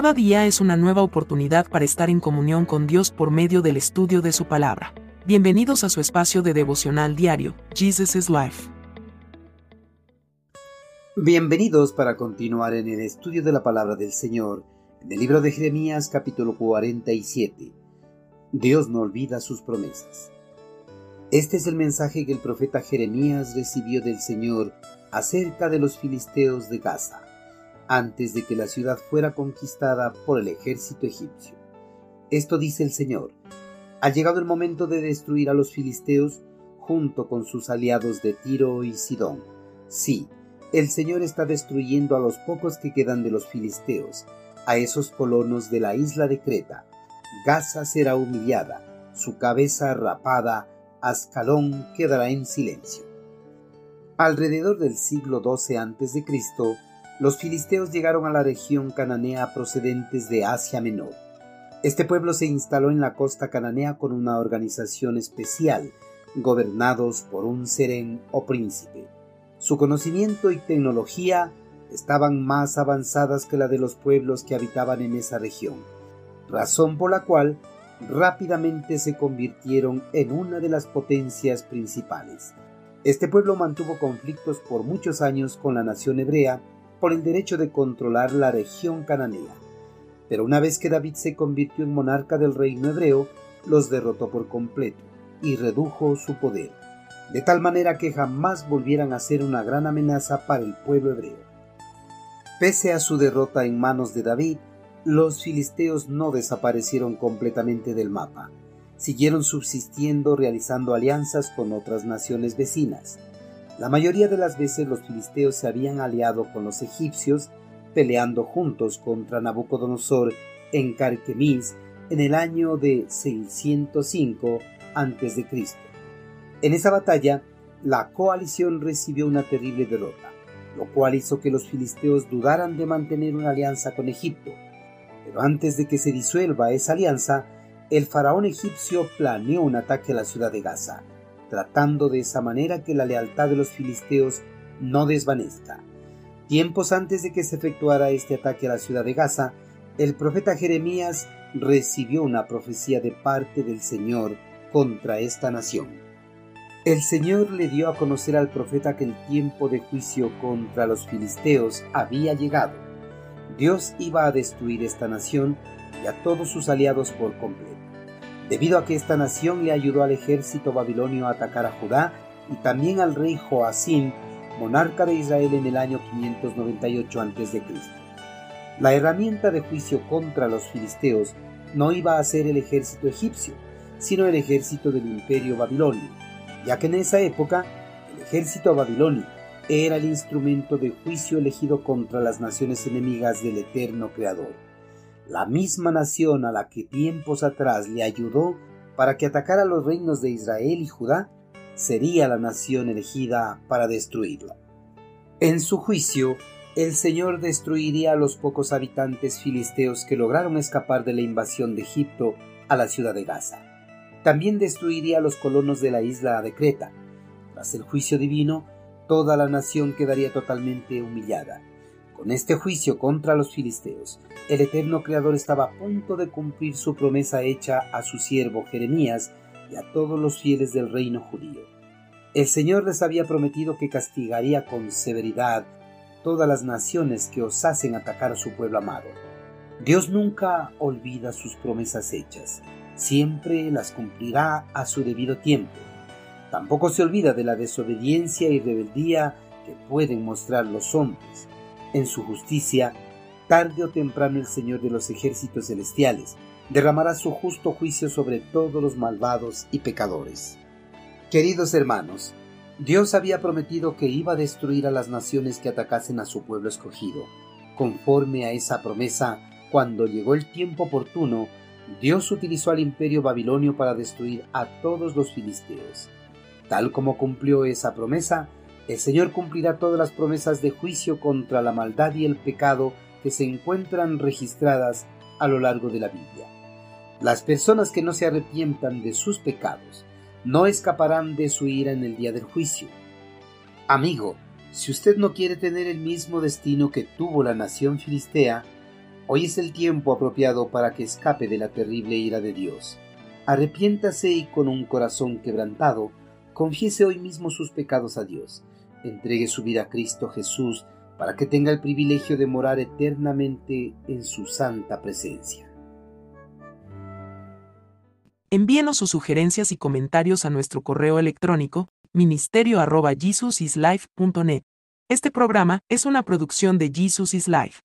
Cada día es una nueva oportunidad para estar en comunión con Dios por medio del estudio de su palabra. Bienvenidos a su espacio de devocional diario, Jesus is Life. Bienvenidos para continuar en el estudio de la palabra del Señor, en el libro de Jeremías capítulo 47. Dios no olvida sus promesas. Este es el mensaje que el profeta Jeremías recibió del Señor acerca de los filisteos de Gaza antes de que la ciudad fuera conquistada por el ejército egipcio. Esto dice el Señor. Ha llegado el momento de destruir a los filisteos junto con sus aliados de Tiro y Sidón. Sí, el Señor está destruyendo a los pocos que quedan de los filisteos, a esos colonos de la isla de Creta. Gaza será humillada, su cabeza rapada, Ascalón quedará en silencio. Alrededor del siglo XII a.C., los filisteos llegaron a la región cananea procedentes de Asia Menor. Este pueblo se instaló en la costa cananea con una organización especial, gobernados por un serén o príncipe. Su conocimiento y tecnología estaban más avanzadas que la de los pueblos que habitaban en esa región, razón por la cual rápidamente se convirtieron en una de las potencias principales. Este pueblo mantuvo conflictos por muchos años con la nación hebrea por el derecho de controlar la región cananea. Pero una vez que David se convirtió en monarca del reino hebreo, los derrotó por completo y redujo su poder, de tal manera que jamás volvieran a ser una gran amenaza para el pueblo hebreo. Pese a su derrota en manos de David, los filisteos no desaparecieron completamente del mapa. Siguieron subsistiendo realizando alianzas con otras naciones vecinas. La mayoría de las veces los filisteos se habían aliado con los egipcios, peleando juntos contra Nabucodonosor en Carquemis en el año de 605 a.C. En esa batalla, la coalición recibió una terrible derrota, lo cual hizo que los filisteos dudaran de mantener una alianza con Egipto. Pero antes de que se disuelva esa alianza, el faraón egipcio planeó un ataque a la ciudad de Gaza, tratando de esa manera que la lealtad de los filisteos no desvanezca. Tiempos antes de que se efectuara este ataque a la ciudad de Gaza, el profeta Jeremías recibió una profecía de parte del Señor contra esta nación. El Señor le dio a conocer al profeta que el tiempo de juicio contra los filisteos había llegado. Dios iba a destruir esta nación y a todos sus aliados por completo debido a que esta nación le ayudó al ejército babilonio a atacar a Judá y también al rey Joacim, monarca de Israel en el año 598 a.C. La herramienta de juicio contra los filisteos no iba a ser el ejército egipcio, sino el ejército del imperio babilonio, ya que en esa época el ejército babilonio era el instrumento de juicio elegido contra las naciones enemigas del eterno Creador la misma nación a la que tiempos atrás le ayudó para que atacara los reinos de Israel y Judá, sería la nación elegida para destruirla. En su juicio, el Señor destruiría a los pocos habitantes filisteos que lograron escapar de la invasión de Egipto a la ciudad de Gaza. También destruiría a los colonos de la isla de Creta. Tras el juicio divino, toda la nación quedaría totalmente humillada con este juicio contra los filisteos, el eterno Creador estaba a punto de cumplir su promesa hecha a su siervo Jeremías y a todos los fieles del reino judío. El Señor les había prometido que castigaría con severidad todas las naciones que osasen atacar a su pueblo amado. Dios nunca olvida sus promesas hechas, siempre las cumplirá a su debido tiempo. Tampoco se olvida de la desobediencia y rebeldía que pueden mostrar los hombres en su justicia, tarde o temprano el Señor de los ejércitos celestiales derramará su justo juicio sobre todos los malvados y pecadores. Queridos hermanos, Dios había prometido que iba a destruir a las naciones que atacasen a su pueblo escogido. Conforme a esa promesa, cuando llegó el tiempo oportuno, Dios utilizó al imperio babilonio para destruir a todos los filisteos. Tal como cumplió esa promesa, el Señor cumplirá todas las promesas de juicio contra la maldad y el pecado que se encuentran registradas a lo largo de la Biblia. Las personas que no se arrepientan de sus pecados no escaparán de su ira en el día del juicio. Amigo, si usted no quiere tener el mismo destino que tuvo la nación filistea, Hoy es el tiempo apropiado para que escape de la terrible ira de Dios. Arrepiéntase y con un corazón quebrantado, confiese hoy mismo sus pecados a Dios. Entregue su vida a Cristo Jesús para que tenga el privilegio de morar eternamente en su santa presencia. Envíenos sus sugerencias y comentarios a nuestro correo electrónico ministerio.jesusislife.net. Este programa es una producción de Jesus is Life.